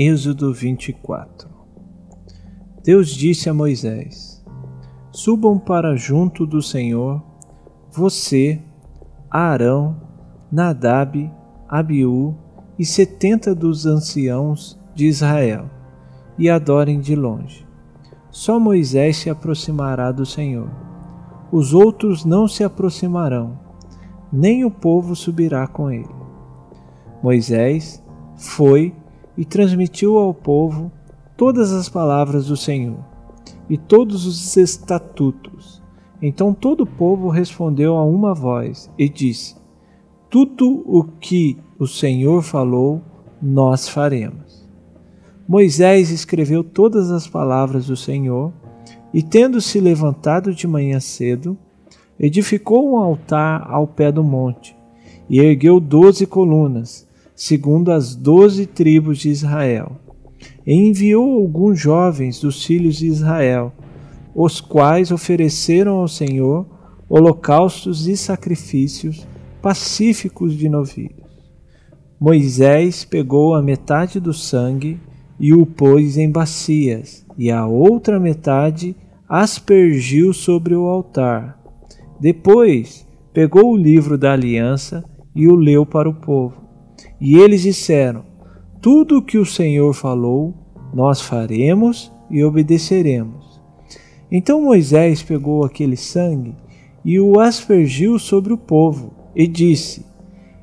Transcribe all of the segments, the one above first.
Êxodo 24 Deus disse a Moisés: Subam para junto do Senhor, você, Arão, Nadab, Abiú e setenta dos anciãos de Israel, e adorem de longe. Só Moisés se aproximará do Senhor. Os outros não se aproximarão, nem o povo subirá com ele. Moisés foi e transmitiu ao povo todas as palavras do Senhor e todos os estatutos. Então todo o povo respondeu a uma voz e disse: Tudo o que o Senhor falou, nós faremos. Moisés escreveu todas as palavras do Senhor e, tendo se levantado de manhã cedo, edificou um altar ao pé do monte e ergueu doze colunas segundo as doze tribos de Israel. E enviou alguns jovens dos filhos de Israel, os quais ofereceram ao Senhor holocaustos e sacrifícios pacíficos de novilhos. Moisés pegou a metade do sangue e o pôs em bacias, e a outra metade aspergiu sobre o altar. Depois pegou o livro da aliança e o leu para o povo. E eles disseram: Tudo o que o Senhor falou, nós faremos e obedeceremos. Então Moisés pegou aquele sangue e o aspergiu sobre o povo e disse: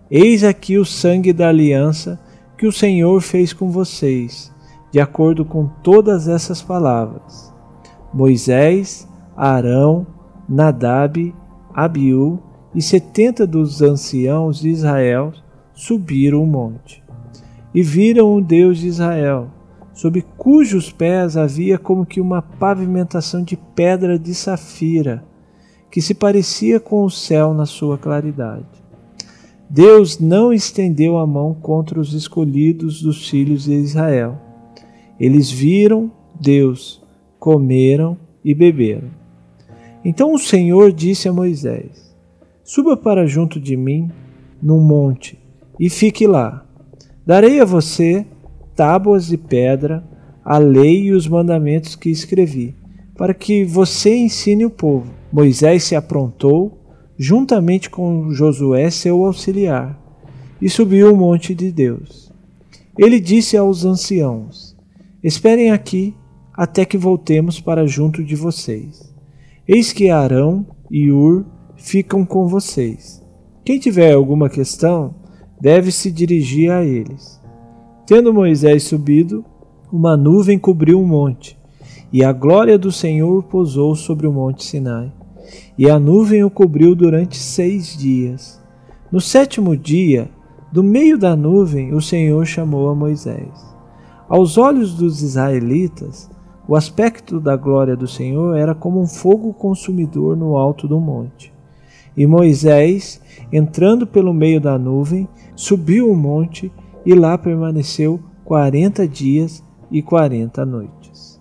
Eis aqui o sangue da aliança que o Senhor fez com vocês, de acordo com todas essas palavras. Moisés, Arão, Nadab, Abiú e setenta dos anciãos de Israel subiram o monte e viram o Deus de Israel, sob cujos pés havia como que uma pavimentação de pedra de safira, que se parecia com o céu na sua claridade. Deus não estendeu a mão contra os escolhidos dos filhos de Israel. Eles viram Deus, comeram e beberam. Então o Senhor disse a Moisés: Suba para junto de mim num monte e fique lá. Darei a você tábuas de pedra, a lei e os mandamentos que escrevi, para que você ensine o povo. Moisés se aprontou, juntamente com Josué, seu auxiliar, e subiu o monte de Deus. Ele disse aos anciãos: Esperem aqui até que voltemos para junto de vocês. Eis que Arão e Ur ficam com vocês. Quem tiver alguma questão, deve se dirigir a eles. Tendo Moisés subido, uma nuvem cobriu o monte, e a glória do Senhor pousou sobre o monte Sinai. E a nuvem o cobriu durante seis dias. No sétimo dia, do meio da nuvem, o Senhor chamou a Moisés. Aos olhos dos israelitas, o aspecto da glória do Senhor era como um fogo consumidor no alto do monte. E Moisés, entrando pelo meio da nuvem, subiu o monte e lá permaneceu quarenta dias e quarenta noites.